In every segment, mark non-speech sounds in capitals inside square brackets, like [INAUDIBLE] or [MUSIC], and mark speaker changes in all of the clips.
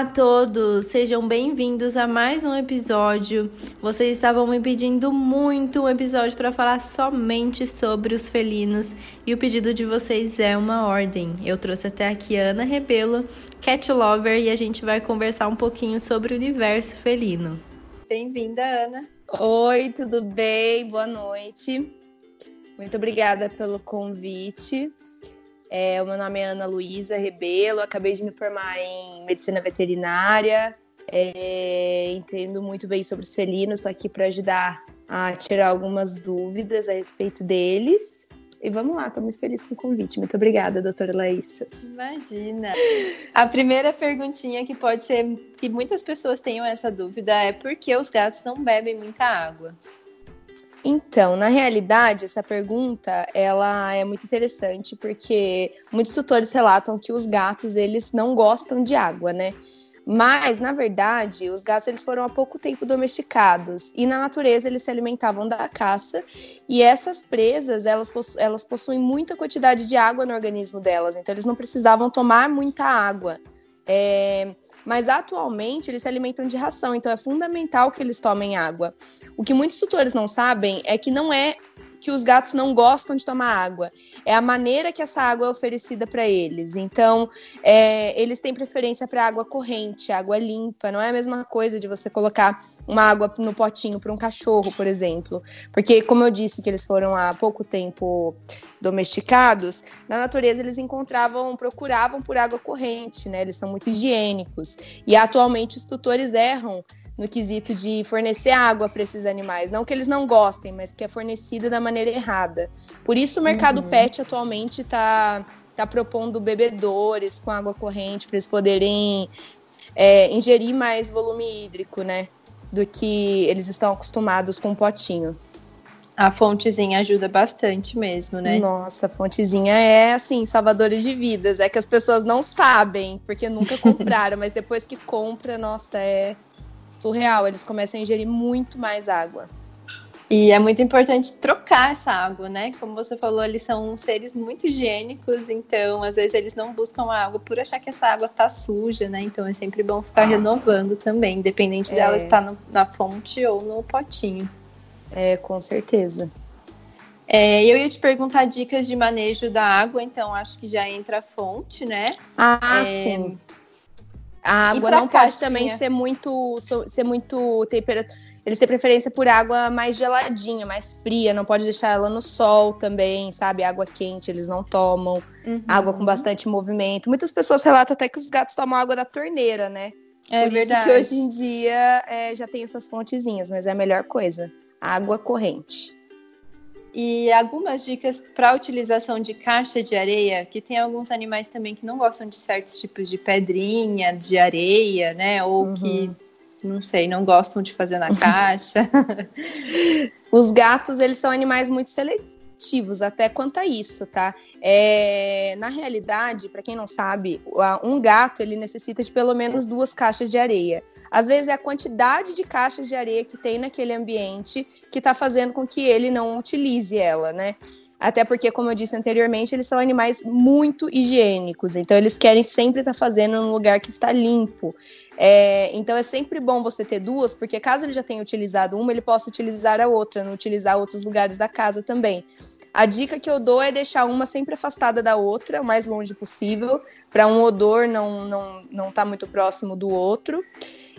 Speaker 1: Olá a todos, sejam bem-vindos a mais um episódio. Vocês estavam me pedindo muito um episódio para falar somente sobre os felinos e o pedido de vocês é uma ordem. Eu trouxe até aqui a Ana Rebelo, cat lover, e a gente vai conversar um pouquinho sobre o universo felino.
Speaker 2: Bem-vinda, Ana.
Speaker 3: Oi, tudo bem? Boa noite. Muito obrigada pelo convite. É, o meu nome é Ana Luísa Rebelo, acabei de me formar em medicina veterinária, é, entendo muito bem sobre os felinos, estou aqui para ajudar a tirar algumas dúvidas a respeito deles. E vamos lá, estou muito feliz com o convite. Muito obrigada, doutora Laísa.
Speaker 2: Imagina. A primeira perguntinha que pode ser que muitas pessoas tenham essa dúvida é por que os gatos não bebem muita água?
Speaker 3: Então, na realidade, essa pergunta ela é muito interessante porque muitos tutores relatam que os gatos eles não gostam de água, né? Mas, na verdade, os gatos eles foram há pouco tempo domesticados e na natureza eles se alimentavam da caça e essas presas elas, possu elas possuem muita quantidade de água no organismo delas, então eles não precisavam tomar muita água. É, mas atualmente eles se alimentam de ração, então é fundamental que eles tomem água. O que muitos tutores não sabem é que não é que os gatos não gostam de tomar água. É a maneira que essa água é oferecida para eles. Então, é, eles têm preferência para água corrente, água limpa. Não é a mesma coisa de você colocar uma água no potinho para um cachorro, por exemplo. Porque, como eu disse, que eles foram há pouco tempo domesticados, na natureza eles encontravam, procuravam por água corrente, né? Eles são muito higiênicos. E atualmente os tutores erram no quesito de fornecer água para esses animais. Não que eles não gostem, mas que é fornecida da maneira errada. Por isso o mercado uhum. pet atualmente está tá propondo bebedores com água corrente para eles poderem é, ingerir mais volume hídrico, né? Do que eles estão acostumados com um potinho.
Speaker 2: A fontezinha ajuda bastante mesmo, né?
Speaker 3: Nossa, a fontezinha é assim, salvadores de vidas. É que as pessoas não sabem, porque nunca [LAUGHS] compraram, mas depois que compra, nossa, é surreal. Eles começam a ingerir muito mais água.
Speaker 2: E é muito importante trocar essa água, né? Como você falou, eles são seres muito higiênicos, então às vezes eles não buscam a água por achar que essa água tá suja, né? Então é sempre bom ficar renovando também, independente é. dela estar no, na fonte ou no potinho.
Speaker 3: É, com certeza.
Speaker 2: É, eu ia te perguntar dicas de manejo da água, então acho que já entra a fonte, né?
Speaker 3: Ah, é, sim. A água não pode também ser muito, ser muito temperatura. Eles têm preferência por água mais geladinha, mais fria, não pode deixar ela no sol também, sabe? Água quente eles não tomam, uhum. água com bastante movimento. Muitas pessoas relatam até que os gatos tomam água da torneira, né? É por verdade. que hoje em dia é, já tem essas fontezinhas, mas é a melhor coisa. Água corrente.
Speaker 2: E algumas dicas para utilização de caixa de areia, que tem alguns animais também que não gostam de certos tipos de pedrinha, de areia, né? Ou uhum. que, não sei, não gostam de fazer na caixa. [LAUGHS]
Speaker 3: Os gatos, eles são animais muito seletivos, até quanto a isso, tá? É, na realidade, para quem não sabe, um gato ele necessita de pelo menos duas caixas de areia. Às vezes é a quantidade de caixas de areia que tem naquele ambiente que está fazendo com que ele não utilize ela, né? Até porque, como eu disse anteriormente, eles são animais muito higiênicos, então eles querem sempre estar tá fazendo num lugar que está limpo. É, então é sempre bom você ter duas, porque caso ele já tenha utilizado uma, ele possa utilizar a outra, não utilizar outros lugares da casa também. A dica que eu dou é deixar uma sempre afastada da outra, o mais longe possível, para um odor não não não estar tá muito próximo do outro.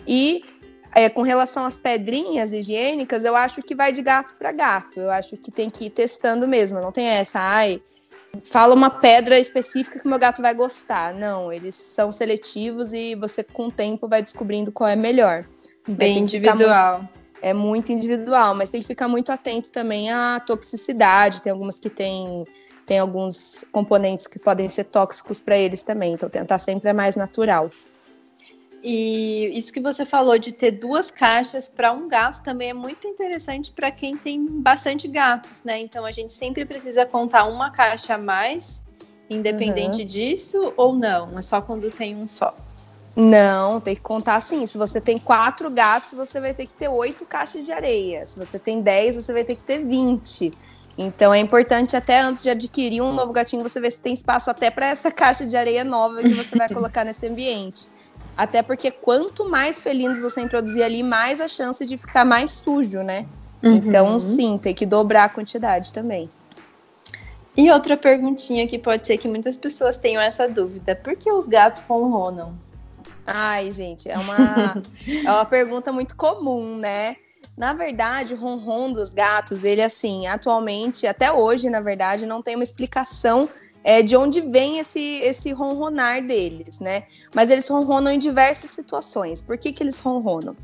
Speaker 3: E é, com relação às pedrinhas higiênicas, eu acho que vai de gato para gato. Eu acho que tem que ir testando mesmo. Não tem essa, ai, fala uma pedra específica que o meu gato vai gostar. Não, eles são seletivos e você, com o tempo, vai descobrindo qual é melhor.
Speaker 2: Bem individual.
Speaker 3: Muito, é muito individual, mas tem que ficar muito atento também à toxicidade. Tem algumas que têm tem alguns componentes que podem ser tóxicos para eles também. Então, tentar sempre é mais natural.
Speaker 2: E isso que você falou de ter duas caixas para um gato também é muito interessante para quem tem bastante gatos, né? Então a gente sempre precisa contar uma caixa a mais, independente uhum. disso, ou não? É só quando tem um só.
Speaker 3: Não, tem que contar assim. Se você tem quatro gatos, você vai ter que ter oito caixas de areia. Se você tem dez, você vai ter que ter vinte. Então é importante até antes de adquirir um novo gatinho, você ver se tem espaço até para essa [LAUGHS] caixa de areia nova que você vai [LAUGHS] colocar nesse ambiente. Até porque quanto mais felinos você introduzir ali, mais a chance de ficar mais sujo, né? Uhum. Então, sim, tem que dobrar a quantidade também.
Speaker 2: E outra perguntinha que pode ser que muitas pessoas tenham essa dúvida: por que os gatos ronronam?
Speaker 3: Ai, gente, é uma, [LAUGHS] é uma pergunta muito comum, né? Na verdade, o ronron dos gatos, ele assim, atualmente, até hoje, na verdade, não tem uma explicação é, de onde vem esse, esse ronronar deles, né? Mas eles ronronam em diversas situações. Por que, que eles ronronam?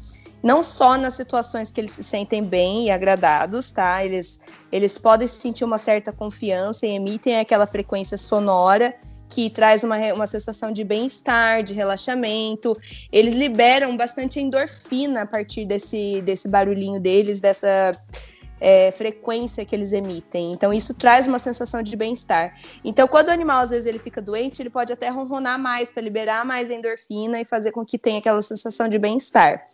Speaker 3: Não só nas situações que eles se sentem bem e agradados, tá? Eles, eles podem sentir uma certa confiança e emitem aquela frequência sonora que traz uma, uma sensação de bem-estar, de relaxamento. Eles liberam bastante endorfina a partir desse, desse barulhinho deles, dessa é, frequência que eles emitem. Então, isso traz uma sensação de bem-estar. Então, quando o animal, às vezes, ele fica doente, ele pode até ronronar mais para liberar mais endorfina e fazer com que tenha aquela sensação de bem-estar.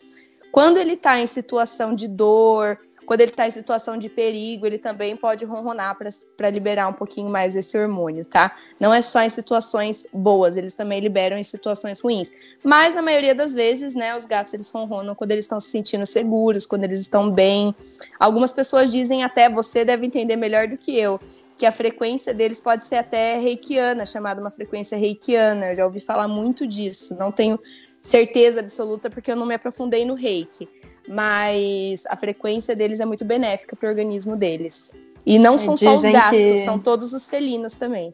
Speaker 3: Quando ele está em situação de dor, quando ele está em situação de perigo, ele também pode ronronar para liberar um pouquinho mais esse hormônio, tá? Não é só em situações boas, eles também liberam em situações ruins. Mas na maioria das vezes, né, os gatos eles ronronam quando eles estão se sentindo seguros, quando eles estão bem. Algumas pessoas dizem até, você deve entender melhor do que eu, que a frequência deles pode ser até reikiana, chamada uma frequência reikiana. Eu já ouvi falar muito disso. Não tenho certeza absoluta porque eu não me aprofundei no reiki mas a frequência deles é muito benéfica para o organismo deles. E não são só os gatos, que... são todos os felinos também.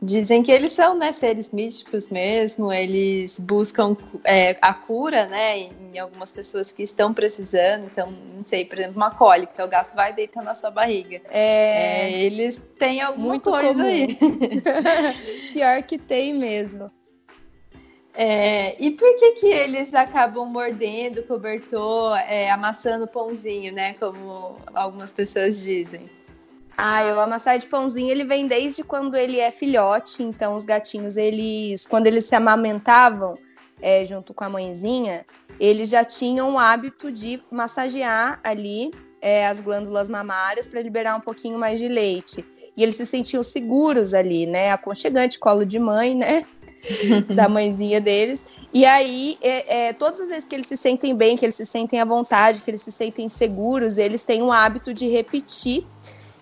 Speaker 2: Dizem que eles são né, seres místicos mesmo, eles buscam é, a cura, né, em algumas pessoas que estão precisando. Então, não sei, por exemplo, uma cólica, o gato vai deitar na sua barriga. É, é eles têm alguma
Speaker 3: muito
Speaker 2: coisa
Speaker 3: comum.
Speaker 2: aí. [LAUGHS]
Speaker 3: Pior que tem mesmo.
Speaker 2: É, e por que que eles acabam mordendo o cobertor, é, amassando o pãozinho, né? Como algumas pessoas dizem.
Speaker 3: Ah, o amassar de pãozinho ele vem desde quando ele é filhote. Então os gatinhos, eles, quando eles se amamentavam é, junto com a mãezinha, eles já tinham o hábito de massagear ali é, as glândulas mamárias para liberar um pouquinho mais de leite. E eles se sentiam seguros ali, né? Aconchegante, colo de mãe, né? [LAUGHS] da mãezinha deles. E aí, é, é, todas as vezes que eles se sentem bem, que eles se sentem à vontade, que eles se sentem seguros, eles têm o hábito de repetir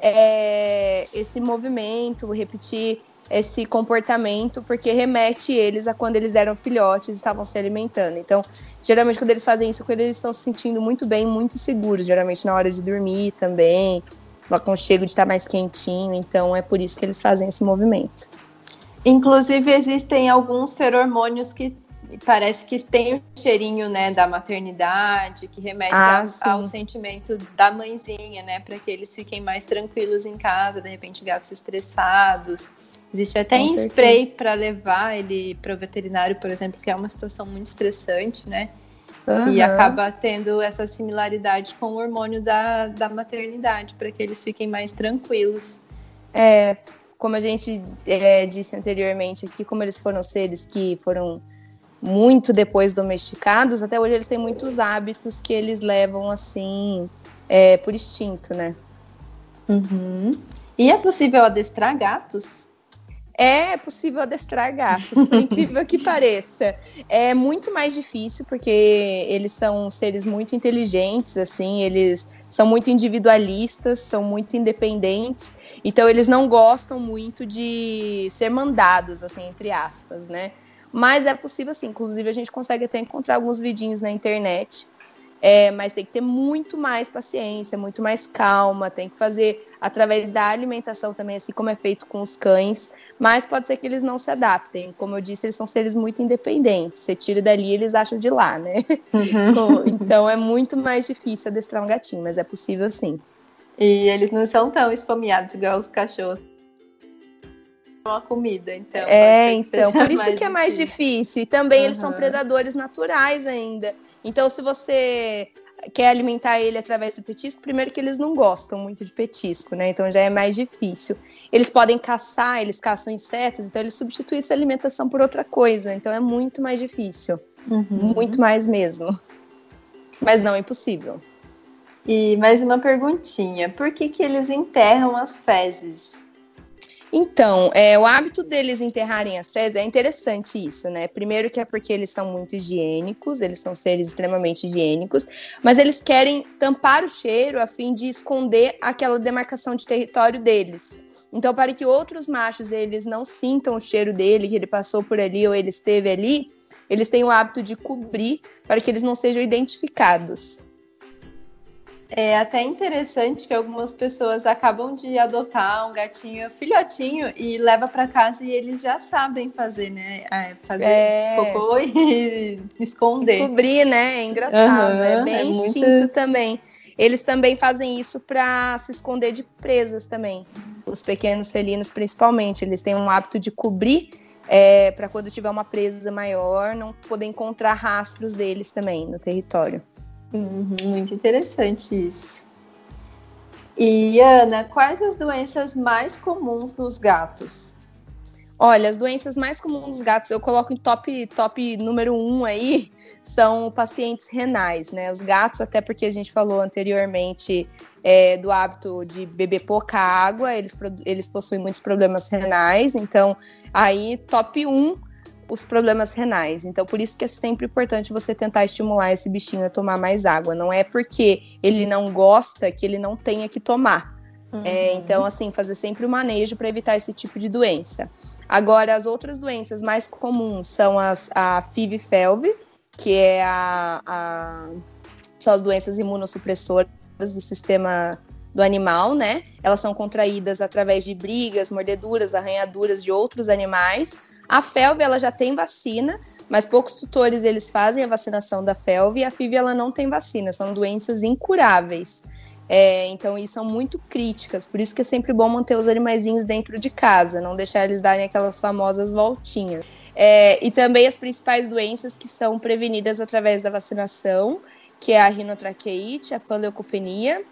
Speaker 3: é, esse movimento, repetir esse comportamento, porque remete eles a quando eles eram filhotes e estavam se alimentando. Então, geralmente, quando eles fazem isso, quando eles estão se sentindo muito bem, muito seguros, geralmente na hora de dormir também, o aconchego de estar mais quentinho. Então, é por isso que eles fazem esse movimento.
Speaker 2: Inclusive, existem alguns feromônios que parece que tem o cheirinho, né, da maternidade, que remete ah, a, ao sentimento da mãezinha, né, para que eles fiquem mais tranquilos em casa, de repente gatos estressados. Existe até em spray para levar ele para o veterinário, por exemplo, que é uma situação muito estressante, né? Uhum. E acaba tendo essa similaridade com o hormônio da, da maternidade, para que eles fiquem mais tranquilos.
Speaker 3: É, como a gente é, disse anteriormente aqui, como eles foram seres que foram muito depois domesticados, até hoje eles têm muitos hábitos que eles levam assim é, por instinto, né?
Speaker 2: Uhum. E é possível adestrar gatos?
Speaker 3: É possível adestrar gatos, por [LAUGHS] incrível que pareça. É muito mais difícil porque eles são seres muito inteligentes, assim, eles são muito individualistas, são muito independentes, então eles não gostam muito de ser mandados, assim, entre aspas, né? Mas é possível sim, inclusive a gente consegue até encontrar alguns vidinhos na internet é, mas tem que ter muito mais paciência, muito mais calma, tem que fazer através da alimentação também, assim como é feito com os cães, mas pode ser que eles não se adaptem. Como eu disse, eles são seres muito independentes. Você tira dali, eles acham de lá, né? Uhum. então é muito mais difícil adestrar um gatinho, mas é possível sim.
Speaker 2: E eles não são tão esfomeados igual os cachorros uma comida, então.
Speaker 3: É, então, por isso que é mais difícil. E também uhum. eles são predadores naturais ainda. Então, se você quer alimentar ele através do petisco, primeiro que eles não gostam muito de petisco, né? Então já é mais difícil. Eles podem caçar, eles caçam insetos, então eles substituem essa alimentação por outra coisa. Então é muito mais difícil. Uhum. Muito mais mesmo. Mas não é impossível.
Speaker 2: E mais uma perguntinha: por que, que eles enterram as fezes?
Speaker 3: Então, é, o hábito deles enterrarem as fezes é interessante isso, né? Primeiro que é porque eles são muito higiênicos, eles são seres extremamente higiênicos, mas eles querem tampar o cheiro a fim de esconder aquela demarcação de território deles. Então, para que outros machos eles não sintam o cheiro dele, que ele passou por ali ou ele esteve ali, eles têm o hábito de cobrir para que eles não sejam identificados.
Speaker 2: É até interessante que algumas pessoas acabam de adotar um gatinho filhotinho e leva para casa e eles já sabem fazer, né? É, fazer é... cocô e [LAUGHS] esconder.
Speaker 3: E cobrir, né? É engraçado. Uhum, é bem é instinto muito... também. Eles também fazem isso para se esconder de presas também. Os pequenos felinos, principalmente, eles têm um hábito de cobrir é, para quando tiver uma presa maior, não poder encontrar rastros deles também no território.
Speaker 2: Uhum, muito interessante isso. E Ana, quais as doenças mais comuns nos gatos?
Speaker 3: Olha, as doenças mais comuns nos gatos, eu coloco em top, top número um aí, são pacientes renais, né? Os gatos, até porque a gente falou anteriormente é, do hábito de beber pouca água, eles, eles possuem muitos problemas renais, então aí top um os problemas renais. Então, por isso que é sempre importante você tentar estimular esse bichinho a tomar mais água. Não é porque ele não gosta que ele não tenha que tomar. É, uhum. É, então, assim, fazer sempre o manejo para evitar esse tipo de doença. Agora, as outras doenças mais comuns são as, a FIV-FeLV, que é a, a, são as doenças imunossupressoras do sistema do animal, né? Elas são contraídas através de brigas, mordeduras, arranhaduras de outros animais a FeLV ela já tem vacina, mas poucos tutores eles fazem a vacinação da FeLV e a FIV ela não tem vacina, são doenças incuráveis. É, então, isso são muito críticas, por isso que é sempre bom manter os animaizinhos dentro de casa, não deixar eles darem aquelas famosas voltinhas. É, e também as principais doenças que são prevenidas através da vacinação, que é a rinotraqueite, a panleucopenia,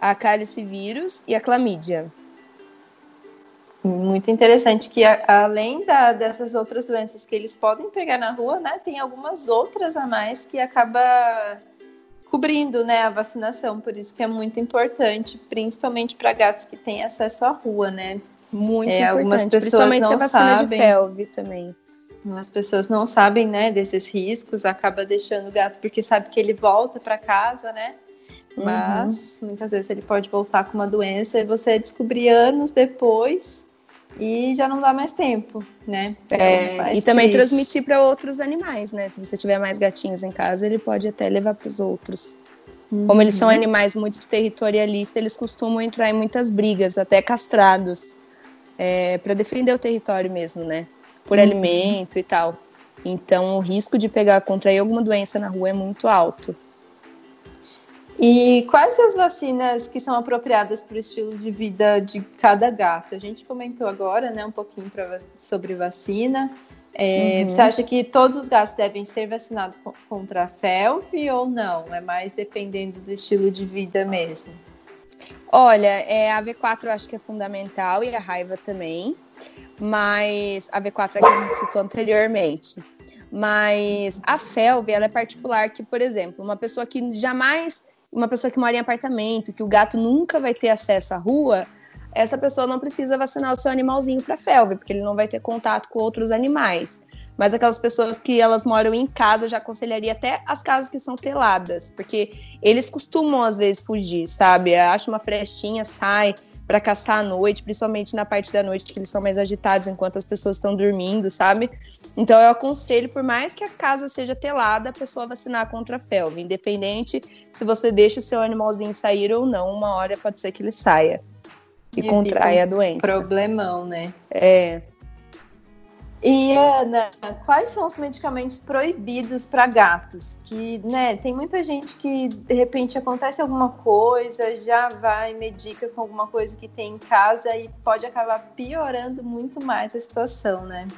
Speaker 3: a calicivírus e a clamídia.
Speaker 2: Muito interessante que além da, dessas outras doenças que eles podem pegar na rua, né, tem algumas outras a mais que acaba cobrindo, né, a vacinação. Por isso que é muito importante, principalmente para gatos que têm acesso à rua, né?
Speaker 3: Muito é, importante, algumas pessoas principalmente não a vacina sabem, de pelve também.
Speaker 2: Algumas pessoas não sabem, né, desses riscos, acaba deixando o gato porque sabe que ele volta para casa, né? Mas uhum. muitas vezes ele pode voltar com uma doença e você descobrir anos depois e já não dá mais tempo, né?
Speaker 3: É, e também triste. transmitir para outros animais, né? Se você tiver mais gatinhos em casa, ele pode até levar para os outros. Uhum. Como eles são uhum. animais muito territorialistas, eles costumam entrar em muitas brigas, até castrados, é, para defender o território mesmo, né? Por uhum. alimento e tal. Então, o risco de pegar, contrair alguma doença na rua é muito alto.
Speaker 2: E quais as vacinas que são apropriadas para o estilo de vida de cada gato? A gente comentou agora, né, um pouquinho pra, sobre vacina. É, uhum. Você acha que todos os gatos devem ser vacinados contra a felve ou não? É mais dependendo do estilo de vida mesmo?
Speaker 3: Olha, é, a V4 eu acho que é fundamental e a raiva também, mas a V4 é que a gente citou anteriormente. Mas a felve, ela é particular que, por exemplo, uma pessoa que jamais uma pessoa que mora em apartamento, que o gato nunca vai ter acesso à rua, essa pessoa não precisa vacinar o seu animalzinho para felve, porque ele não vai ter contato com outros animais. Mas aquelas pessoas que elas moram em casa, eu já aconselharia até as casas que são teladas, porque eles costumam às vezes fugir, sabe? Acha uma frestinha, sai, para caçar à noite, principalmente na parte da noite que eles são mais agitados enquanto as pessoas estão dormindo, sabe? Então eu aconselho, por mais que a casa seja telada, a pessoa vacinar contra a felve, independente se você deixa o seu animalzinho sair ou não, uma hora pode ser que ele saia e, e contraia a doença.
Speaker 2: Problemão, né?
Speaker 3: É.
Speaker 2: E Ana, quais são os medicamentos proibidos para gatos? Que, né, tem muita gente que de repente acontece alguma coisa, já vai medica com alguma coisa que tem em casa e pode acabar piorando muito mais a situação, né?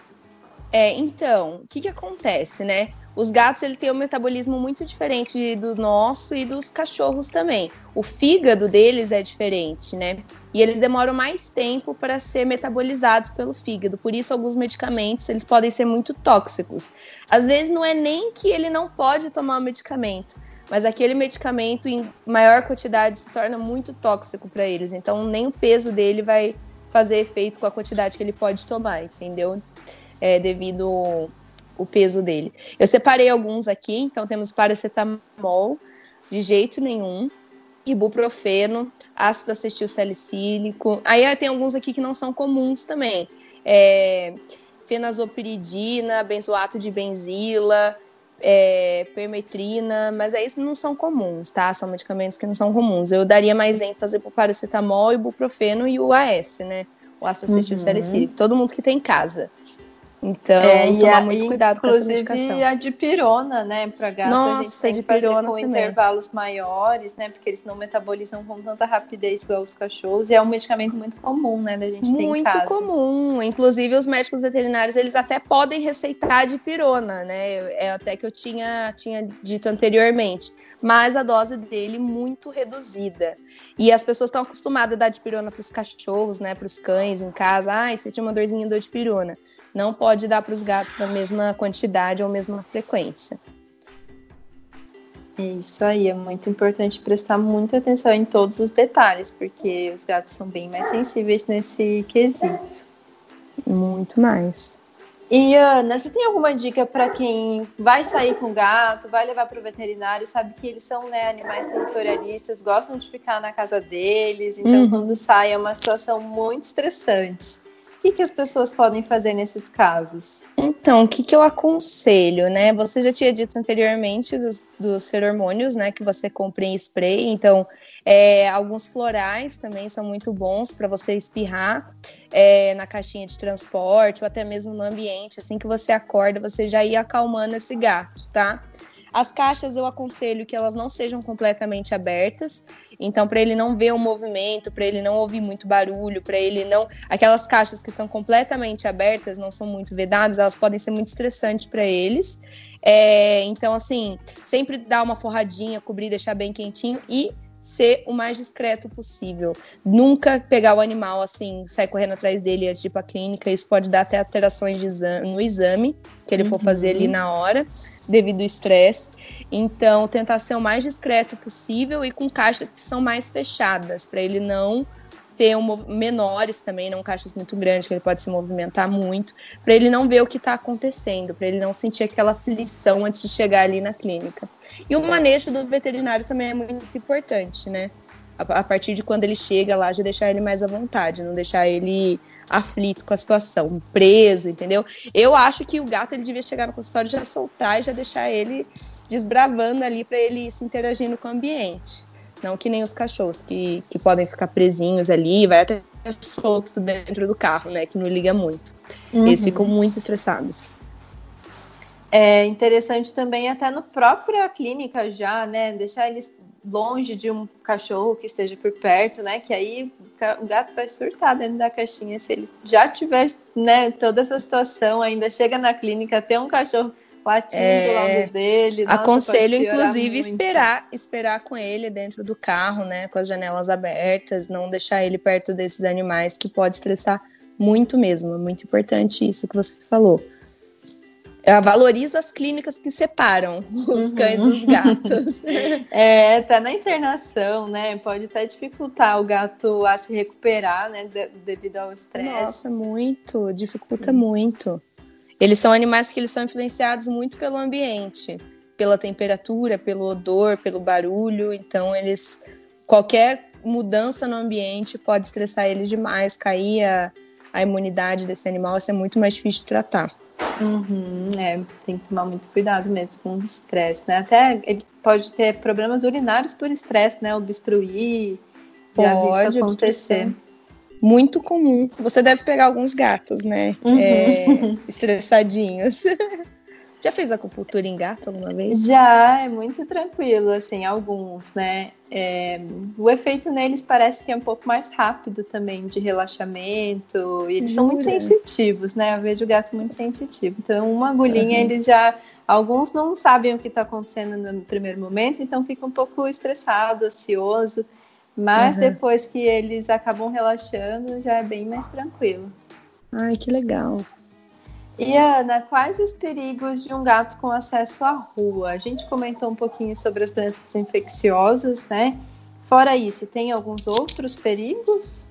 Speaker 3: É, então, o que que acontece, né? Os gatos ele têm um metabolismo muito diferente do nosso e dos cachorros também. O fígado deles é diferente, né? E eles demoram mais tempo para ser metabolizados pelo fígado. Por isso, alguns medicamentos eles podem ser muito tóxicos. Às vezes não é nem que ele não pode tomar o medicamento, mas aquele medicamento em maior quantidade se torna muito tóxico para eles. Então, nem o peso dele vai fazer efeito com a quantidade que ele pode tomar, entendeu? É, devido o peso dele. Eu separei alguns aqui, então temos paracetamol, de jeito nenhum, ibuprofeno, ácido acetil salicílico. Aí tem alguns aqui que não são comuns também. É, fenazopiridina, benzoato de benzila, é, permetrina, mas aí não são comuns, tá? São medicamentos que não são comuns. Eu daria mais ênfase para paracetamol, ibuprofeno e o AS, né? O ácido acetil uhum. salicílico. Todo mundo que tem em casa. Então, é, tomar a, muito cuidado com essa medicação.
Speaker 2: Inclusive a dipirona, né, para gato, Nossa, a gente tem que fazer com também. intervalos maiores, né, porque eles não metabolizam com tanta rapidez igual os cachorros, e é um medicamento muito comum, né, da gente ter
Speaker 3: Muito comum, inclusive os médicos veterinários, eles até podem receitar dipirona, né, é até que eu tinha, tinha dito anteriormente mas a dose dele muito reduzida. E as pessoas estão acostumadas a dar dipirona para os cachorros, né, para os cães em casa. Ah, você tinha uma dorzinha, de dipirona. Não pode dar para os gatos na mesma quantidade ou mesma frequência.
Speaker 2: É isso aí, é muito importante prestar muita atenção em todos os detalhes, porque os gatos são bem mais sensíveis nesse quesito.
Speaker 3: Muito mais.
Speaker 2: E Ana, você tem alguma dica para quem vai sair com gato, vai levar para o veterinário, sabe que eles são né, animais territorialistas, gostam de ficar na casa deles, então uhum. quando sai é uma situação muito estressante. O que, que as pessoas podem fazer nesses casos?
Speaker 3: Então, o que, que eu aconselho, né? Você já tinha dito anteriormente dos, dos feromônios, né? Que você compra em spray. Então, é, alguns florais também são muito bons para você espirrar é, na caixinha de transporte ou até mesmo no ambiente. Assim que você acorda, você já ir acalmando esse gato, tá? As caixas eu aconselho que elas não sejam completamente abertas. Então, para ele não ver o movimento, para ele não ouvir muito barulho, para ele não. Aquelas caixas que são completamente abertas, não são muito vedadas, elas podem ser muito estressantes para eles. É, então, assim, sempre dar uma forradinha, cobrir, deixar bem quentinho e ser o mais discreto possível. Nunca pegar o animal assim, sair correndo atrás dele antes de ir para a clínica. Isso pode dar até alterações exame, no exame que ele uhum. for fazer ali na hora, devido ao estresse. Então, tentar ser o mais discreto possível e com caixas que são mais fechadas, para ele não ter um, menores também, não caixas muito grandes, que ele pode se movimentar muito, para ele não ver o que está acontecendo, para ele não sentir aquela aflição antes de chegar ali na clínica. E o manejo do veterinário também é muito importante, né? A, a partir de quando ele chega lá, já deixar ele mais à vontade, não deixar ele aflito com a situação, preso, entendeu? Eu acho que o gato ele devia chegar no consultório já soltar e já deixar ele desbravando ali para ele se interagindo com o ambiente. Não que nem os cachorros, que, que podem ficar presinhos ali, vai até solto dentro do carro, né? Que não liga muito. Uhum. Eles ficam muito estressados.
Speaker 2: É interessante também até no própria clínica já, né? Deixar eles longe de um cachorro que esteja por perto, né? Que aí o gato vai surtar dentro da caixinha. Se ele já tiver, né, toda essa situação, ainda chega na clínica, tem um cachorro latindo é, do lado dele.
Speaker 3: Nossa, aconselho, inclusive, muito. esperar, esperar com ele dentro do carro, né? Com as janelas abertas, não deixar ele perto desses animais que pode estressar muito mesmo. É muito importante isso que você falou. Eu valorizo as clínicas que separam os uhum. cães dos gatos. [LAUGHS] [LAUGHS]
Speaker 2: é, até na internação, né? Pode até dificultar o gato a se recuperar, né? devido ao estresse.
Speaker 3: Nossa, muito. Dificulta uhum. muito. Eles são animais que eles são influenciados muito pelo ambiente, pela temperatura, pelo odor, pelo barulho. Então, eles qualquer mudança no ambiente pode estressar eles demais, cair a, a imunidade desse animal, vai ser muito mais difícil de tratar.
Speaker 2: Uhum, é, tem que tomar muito cuidado mesmo com o estresse, né? Até ele pode ter problemas urinários por estresse, né? Obstruir,
Speaker 3: pode acontecer. Obstrução muito comum. Você deve pegar alguns gatos, né? Uhum. É, [LAUGHS] estressadinhos. [LAUGHS] Já fez acupuntura em gato alguma vez?
Speaker 2: Já, é muito tranquilo, assim, alguns, né? É, o efeito neles parece que é um pouco mais rápido também, de relaxamento, e eles Jura? são muito sensitivos, né? Eu vejo o gato muito sensitivo. Então, uma agulhinha, uhum. eles já. Alguns não sabem o que está acontecendo no primeiro momento, então fica um pouco estressado, ansioso. Mas uhum. depois que eles acabam relaxando, já é bem mais tranquilo.
Speaker 3: Ai, que legal.
Speaker 2: E Ana, quais os perigos de um gato com acesso à rua? A gente comentou um pouquinho sobre as doenças infecciosas, né? Fora isso, tem alguns outros perigos?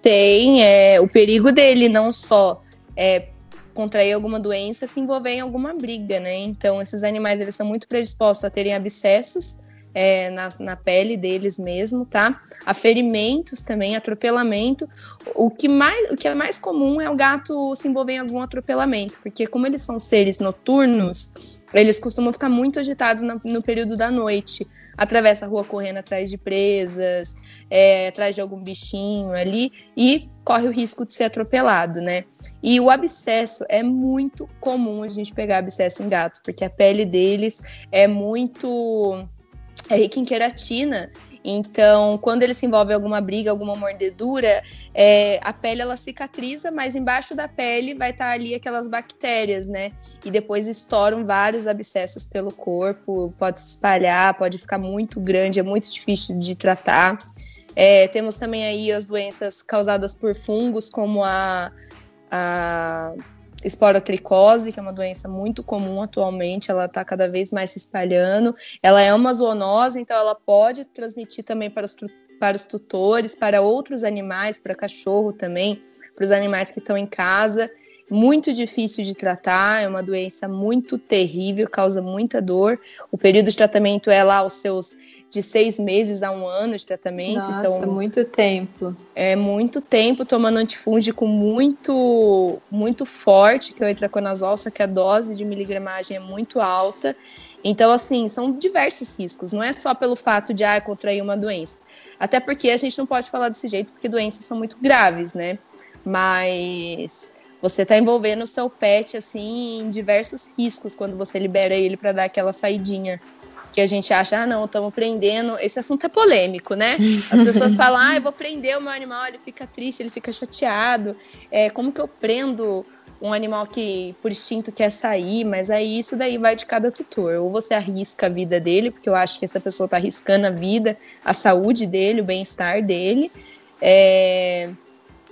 Speaker 3: Tem, é, o perigo dele não só é, contrair alguma doença, se envolver em alguma briga, né? Então, esses animais, eles são muito predispostos a terem abscessos, é, na, na, pele deles mesmo, tá? A ferimentos também, atropelamento. O que, mais, o que é mais comum é o gato se envolver em algum atropelamento, porque como eles são seres noturnos, eles costumam ficar muito agitados na, no período da noite. Atravessa a rua correndo atrás de presas, é, atrás de algum bichinho ali e corre o risco de ser atropelado, né? E o abscesso é muito comum a gente pegar abscesso em gato, porque a pele deles é muito é rica em queratina. Então, quando ele se envolve em alguma briga, alguma mordedura, é, a pele ela cicatriza, mas embaixo da pele vai estar tá ali aquelas bactérias, né? E depois estouram vários abscessos pelo corpo, pode se espalhar, pode ficar muito grande, é muito difícil de tratar. É, temos também aí as doenças causadas por fungos, como a, a esporotricose, que é uma doença muito comum atualmente, ela está cada vez mais se espalhando. Ela é uma zoonose, então ela pode transmitir também para os, para os tutores, para outros animais, para cachorro também, para os animais que estão em casa. Muito difícil de tratar, é uma doença muito terrível, causa muita dor. O período de tratamento é lá os seus de seis meses a um ano de tratamento.
Speaker 2: Nossa, então, muito tempo.
Speaker 3: É muito tempo tomando antifúngico muito, muito forte, que é o itraconazol, só que a dose de miligramagem é muito alta. Então, assim, são diversos riscos. Não é só pelo fato de ah, contrair uma doença. Até porque a gente não pode falar desse jeito, porque doenças são muito graves, né? Mas você está envolvendo o seu pet assim em diversos riscos quando você libera ele para dar aquela saidinha que a gente acha, ah, não, estamos prendendo. Esse assunto é polêmico, né? As pessoas [LAUGHS] falam, ah, eu vou prender o meu animal, ele fica triste, ele fica chateado. É, como que eu prendo um animal que por instinto quer sair? Mas aí isso daí vai de cada tutor. Ou você arrisca a vida dele, porque eu acho que essa pessoa está arriscando a vida, a saúde dele, o bem-estar dele. É...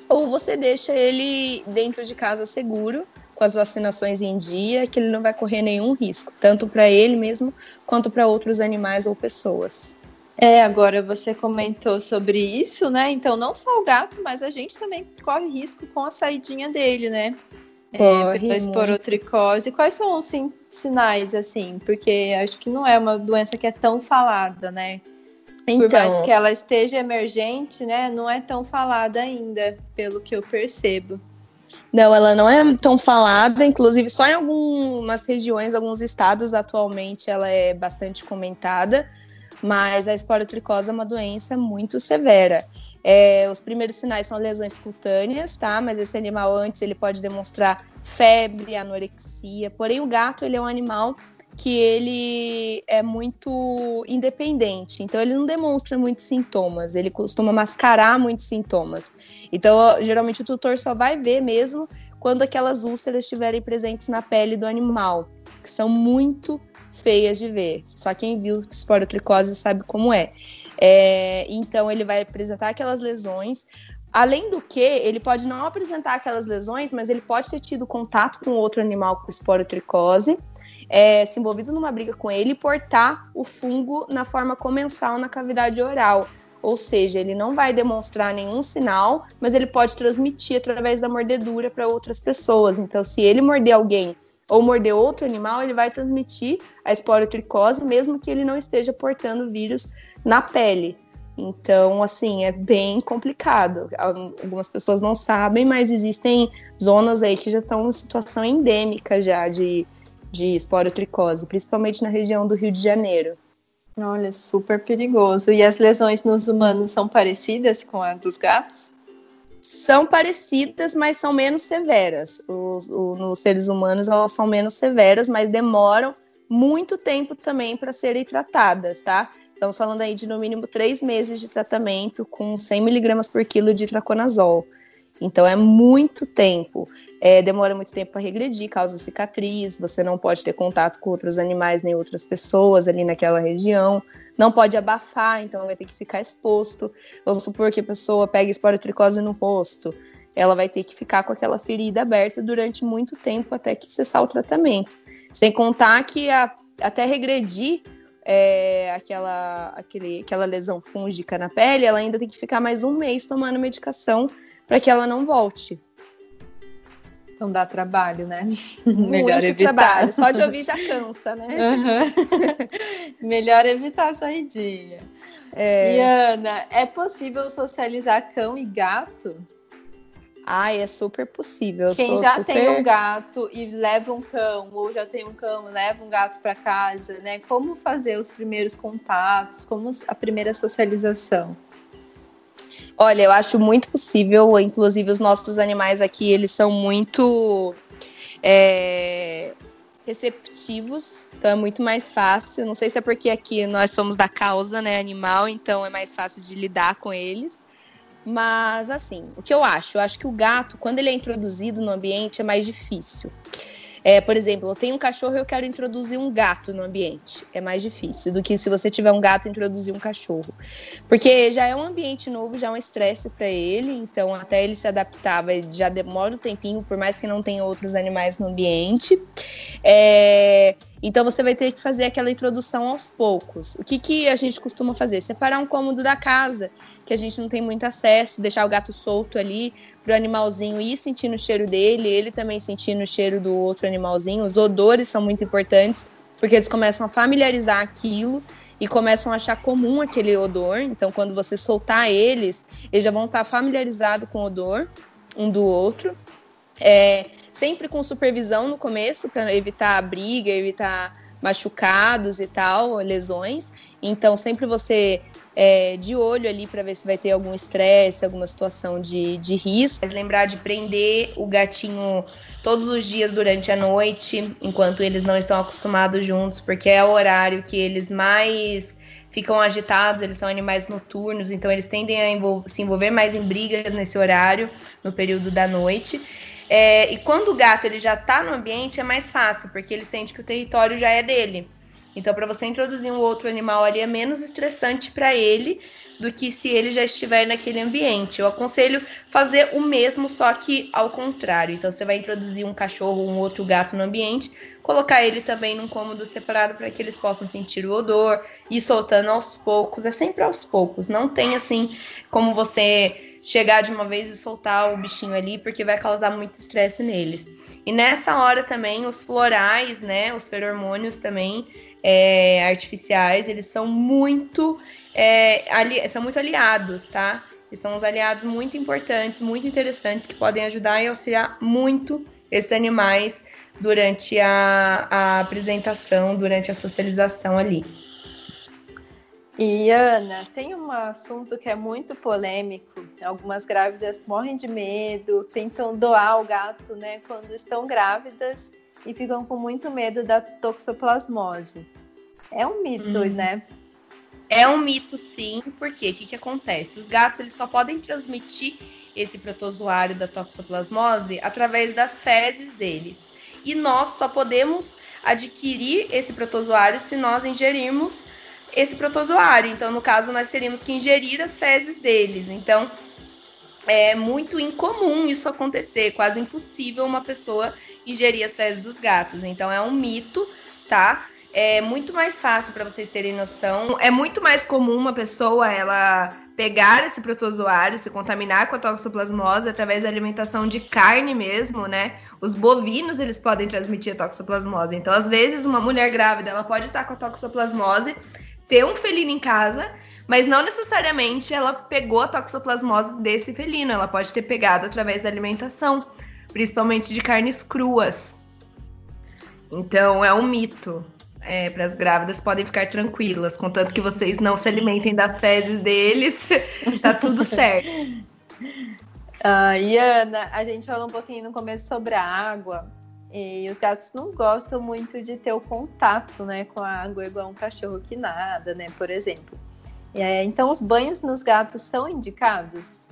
Speaker 3: Ou você deixa ele dentro de casa seguro com as vacinações em dia, que ele não vai correr nenhum risco, tanto para ele mesmo quanto para outros animais ou pessoas.
Speaker 2: É, agora você comentou sobre isso, né? Então, não só o gato, mas a gente também corre risco com a saidinha dele, né? É, corre é, esporotricose. Quais são os sinais, assim? Porque acho que não é uma doença que é tão falada, né? Então, Por mais que ela esteja emergente, né? Não é tão falada ainda, pelo que eu percebo.
Speaker 3: Não, ela não é tão falada, inclusive só em algumas regiões, alguns estados atualmente ela é bastante comentada, mas a esporotricose é uma doença muito severa. É, os primeiros sinais são lesões cutâneas, tá? Mas esse animal antes ele pode demonstrar febre, anorexia. Porém, o gato ele é um animal que ele é muito independente, então ele não demonstra muitos sintomas, ele costuma mascarar muitos sintomas. Então, geralmente o tutor só vai ver mesmo quando aquelas úlceras estiverem presentes na pele do animal, que são muito feias de ver. Só quem viu esporotricose sabe como é. é. Então, ele vai apresentar aquelas lesões. Além do que, ele pode não apresentar aquelas lesões, mas ele pode ter tido contato com outro animal com esporotricose é, se envolvido numa briga com ele e portar o fungo na forma comensal na cavidade oral. Ou seja, ele não vai demonstrar nenhum sinal, mas ele pode transmitir através da mordedura para outras pessoas. Então, se ele morder alguém ou morder outro animal, ele vai transmitir a esporotricose, mesmo que ele não esteja portando vírus na pele. Então, assim, é bem complicado. Algumas pessoas não sabem, mas existem zonas aí que já estão em situação endêmica já de de esporotricose, principalmente na região do Rio de Janeiro.
Speaker 2: Olha, super perigoso. E as lesões nos humanos são parecidas com a dos gatos?
Speaker 3: São parecidas, mas são menos severas. Os, o, nos seres humanos elas são menos severas, mas demoram muito tempo também para serem tratadas, tá? Estamos falando aí de no mínimo três meses de tratamento com 100 miligramas por quilo de traconazol. Então é muito tempo é, demora muito tempo para regredir, causa cicatriz, você não pode ter contato com outros animais nem outras pessoas ali naquela região, não pode abafar, então vai ter que ficar exposto. Vamos supor que a pessoa pega esporotricose no rosto, ela vai ter que ficar com aquela ferida aberta durante muito tempo até que cessar o tratamento. Sem contar que a, até regredir é, aquela, aquele, aquela lesão fúngica na pele, ela ainda tem que ficar mais um mês tomando medicação para que ela não volte.
Speaker 2: Então dá trabalho, né? [LAUGHS]
Speaker 3: Melhor Muito evitar. Trabalho. Só de ouvir já cansa, né?
Speaker 2: Uhum. [LAUGHS] Melhor evitar a saidinha. É... E Ana, é possível socializar cão e gato?
Speaker 3: Ai, é super possível.
Speaker 2: Quem já
Speaker 3: super...
Speaker 2: tem um gato e leva um cão, ou já tem um cão, leva um gato para casa, né? Como fazer os primeiros contatos? Como a primeira socialização?
Speaker 3: Olha, eu acho muito possível. Inclusive, os nossos animais aqui, eles são muito é, receptivos, então é muito mais fácil. Não sei se é porque aqui nós somos da causa, né, animal, então é mais fácil de lidar com eles. Mas, assim, o que eu acho? Eu acho que o gato, quando ele é introduzido no ambiente, é mais difícil. É, por exemplo, eu tenho um cachorro e eu quero introduzir um gato no ambiente. É mais difícil do que se você tiver um gato introduzir um cachorro. Porque já é um ambiente novo, já é um estresse para ele, então até ele se adaptar vai, já demora um tempinho, por mais que não tenha outros animais no ambiente. É, então você vai ter que fazer aquela introdução aos poucos. O que, que a gente costuma fazer? Separar um cômodo da casa, que a gente não tem muito acesso, deixar o gato solto ali, para o animalzinho ir sentindo o cheiro dele, ele também sentindo o cheiro do outro animalzinho. Os odores são muito importantes, porque eles começam a familiarizar aquilo e começam a achar comum aquele odor. Então, quando você soltar eles, eles já vão estar familiarizados com o odor um do outro. É, sempre com supervisão no começo, para evitar briga, evitar machucados e tal, lesões. Então, sempre você é, de olho ali para ver se vai ter algum estresse, alguma situação de, de risco. Mas lembrar de prender o gatinho todos os dias durante a noite, enquanto eles não estão acostumados juntos, porque é o horário que eles mais ficam agitados, eles são animais noturnos, então eles tendem a envol se envolver mais em brigas nesse horário, no período da noite. É, e quando o gato ele já está no ambiente, é mais fácil, porque ele sente que o território já é dele. Então, para você introduzir um outro animal ali é menos estressante para ele do que se ele já estiver naquele ambiente. Eu aconselho fazer o mesmo, só que ao contrário. Então, você vai introduzir um cachorro ou um outro gato no ambiente, colocar ele também num cômodo separado para que eles possam sentir o odor e soltando aos poucos. É sempre aos poucos. Não tem assim como você chegar de uma vez e soltar o bichinho ali, porque vai causar muito estresse neles. E nessa hora também, os florais, né, os feromônios também, é, artificiais, eles são muito, é, ali, são muito aliados, tá? Eles são uns aliados muito importantes, muito interessantes, que podem ajudar e auxiliar muito esses animais durante a, a apresentação, durante a socialização ali.
Speaker 2: E Ana, tem um assunto que é muito polêmico. Algumas grávidas morrem de medo, tentam doar o gato, né, quando estão grávidas e ficam com muito medo da toxoplasmose. É um mito, uhum. né?
Speaker 3: É um mito, sim, porque o que, que acontece? Os gatos eles só podem transmitir esse protozoário da toxoplasmose através das fezes deles. E nós só podemos adquirir esse protozoário se nós ingerirmos esse protozoário. Então, no caso, nós teríamos que ingerir as fezes deles. Então, é muito incomum isso acontecer, quase impossível uma pessoa ingerir as fezes dos gatos. Então é um mito, tá? É muito mais fácil para vocês terem noção. É muito mais comum uma pessoa ela pegar esse protozoário, se contaminar com a toxoplasmose através da alimentação de carne mesmo, né? Os bovinos, eles podem transmitir a toxoplasmose. Então, às vezes, uma mulher grávida, ela pode estar com a toxoplasmose, ter um felino em casa, mas não necessariamente ela pegou a toxoplasmose desse felino, ela pode ter pegado através da alimentação principalmente de carnes cruas. Então é um mito. É, para as grávidas podem ficar tranquilas, contanto que vocês não se alimentem das fezes deles, [LAUGHS] tá tudo [LAUGHS] certo.
Speaker 2: Uh, e Ana, a gente falou um pouquinho no começo sobre a água. E os gatos não gostam muito de ter o contato né, com a água, igual um cachorro que nada, né? Por exemplo. É, então, os banhos nos gatos são indicados?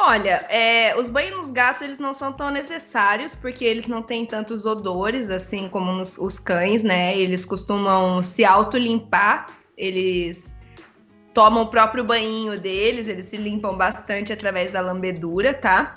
Speaker 3: Olha, é, os banhos nos gatos eles não são tão necessários porque eles não têm tantos odores assim como nos, os cães, né? Eles costumam se auto-limpar, eles tomam o próprio banho deles, eles se limpam bastante através da lambedura, tá?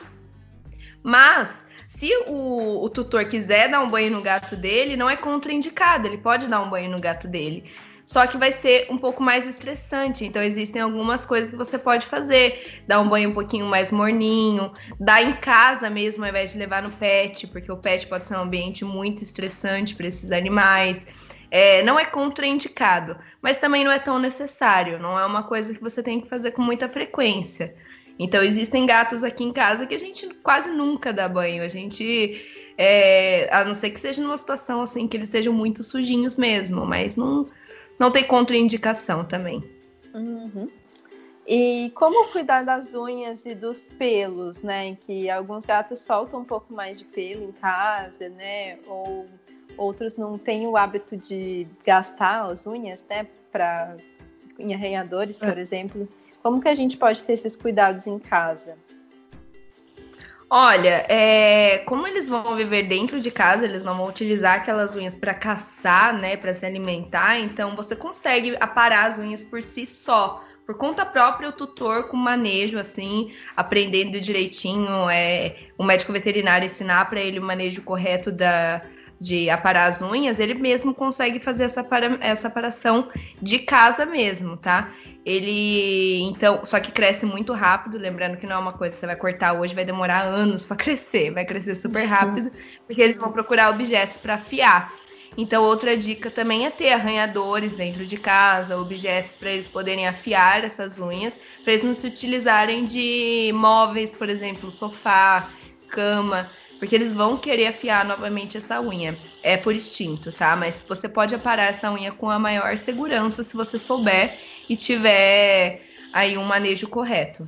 Speaker 3: Mas Se o, o tutor quiser dar um banho no gato dele, não é contraindicado, ele pode dar um banho no gato dele só que vai ser um pouco mais estressante. Então, existem algumas coisas que você pode fazer: dar um banho um pouquinho mais morninho, dar em casa mesmo, ao invés de levar no pet, porque o pet pode ser um ambiente muito estressante para esses animais. É, não é contraindicado, mas também não é tão necessário, não é uma coisa que você tem que fazer com muita frequência. Então, existem gatos aqui em casa que a gente quase nunca dá banho. A gente, é, a não ser que seja numa situação assim que eles estejam muito sujinhos mesmo, mas não, não tem contraindicação também.
Speaker 2: Uhum. E como cuidar das unhas e dos pelos, né? Que alguns gatos soltam um pouco mais de pelo em casa, né? Ou outros não têm o hábito de gastar as unhas, né? Para em arranhadores, por é. exemplo. Como que a gente pode ter esses cuidados em casa?
Speaker 3: Olha, é, como eles vão viver dentro de casa, eles não vão utilizar aquelas unhas para caçar, né, para se alimentar, então você consegue aparar as unhas por si só. Por conta própria, o tutor com manejo, assim, aprendendo direitinho, é, o médico veterinário ensinar para ele o manejo correto da, de aparar as unhas, ele mesmo consegue fazer essa, para, essa aparação de casa mesmo, tá? Ele, então, só que cresce muito rápido, lembrando que não é uma coisa que você vai cortar hoje, vai demorar anos para [LAUGHS] crescer, vai crescer super rápido, porque eles vão procurar objetos para afiar. Então, outra dica também é ter arranhadores dentro de casa, objetos para eles poderem afiar essas unhas, para eles não se utilizarem de móveis, por exemplo, sofá, cama, porque eles vão querer afiar novamente essa unha. É por instinto, tá? Mas você pode aparar essa unha com a maior segurança se você souber e tiver aí um manejo correto.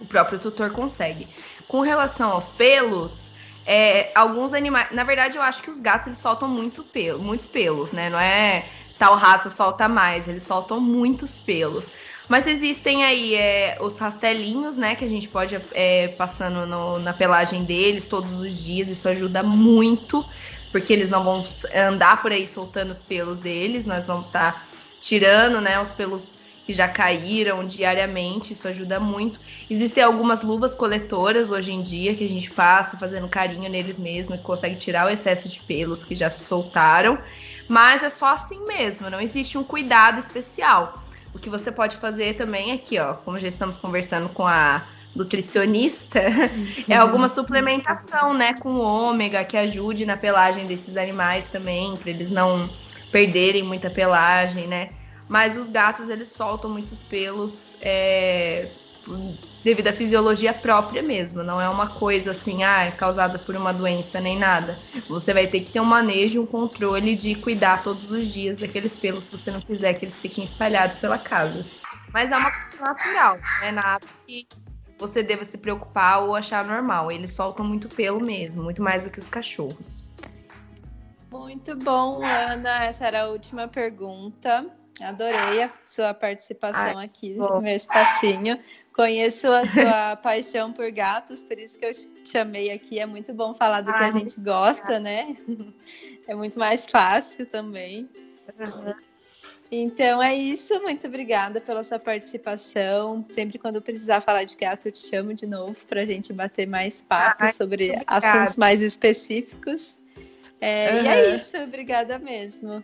Speaker 3: O próprio tutor consegue. Com relação aos pelos, é, alguns animais. Na verdade, eu acho que os gatos eles soltam muito pelo, muitos pelos, né? Não é tal raça solta mais, eles soltam muitos pelos. Mas existem aí é, os rastelinhos, né? Que a gente pode é, passando no, na pelagem deles todos os dias. Isso ajuda muito, porque eles não vão andar por aí soltando os pelos deles. Nós vamos estar tirando, né? Os pelos que já caíram diariamente. Isso ajuda muito. Existem algumas luvas coletoras hoje em dia que a gente passa fazendo carinho neles mesmo e consegue tirar o excesso de pelos que já se soltaram. Mas é só assim mesmo, não existe um cuidado especial. O que você pode fazer também aqui, ó, como já estamos conversando com a nutricionista, [LAUGHS] é alguma suplementação, né, com ômega que ajude na pelagem desses animais também, para eles não perderem muita pelagem, né? Mas os gatos eles soltam muitos pelos é, devido à fisiologia própria mesmo, não é uma coisa assim, ah, é causada por uma doença nem nada. Você vai ter que ter um manejo, um controle de cuidar todos os dias daqueles pelos, se você não quiser que eles fiquem espalhados pela casa. Mas é uma coisa natural, não é nada que você deva se preocupar ou achar normal. Eles soltam muito pelo mesmo, muito mais do que os cachorros.
Speaker 2: Muito bom, Ana. Essa era a última pergunta. Adorei a sua participação Ai, aqui no meu espacinho. Conheço a sua [LAUGHS] paixão por gatos, por isso que eu te chamei aqui. É muito bom falar do Ai, que a gente gosta, né? [LAUGHS] É muito mais fácil também. Uhum. Então é isso. Muito obrigada pela sua participação. Sempre quando precisar falar de gato, eu te chamo de novo para a gente bater mais papo Ai, sobre assuntos mais específicos. É, uhum. E é isso. Obrigada mesmo.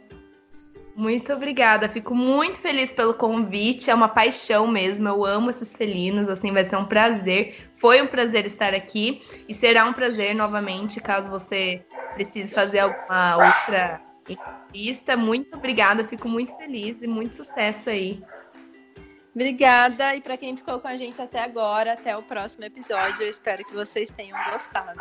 Speaker 3: Muito obrigada, fico muito feliz pelo convite, é uma paixão mesmo, eu amo esses felinos, assim, vai ser um prazer. Foi um prazer estar aqui e será um prazer novamente, caso você precise fazer alguma outra entrevista. Muito obrigada, fico muito feliz e muito sucesso aí.
Speaker 2: Obrigada, e para quem ficou com a gente até agora, até o próximo episódio, eu espero que vocês tenham gostado.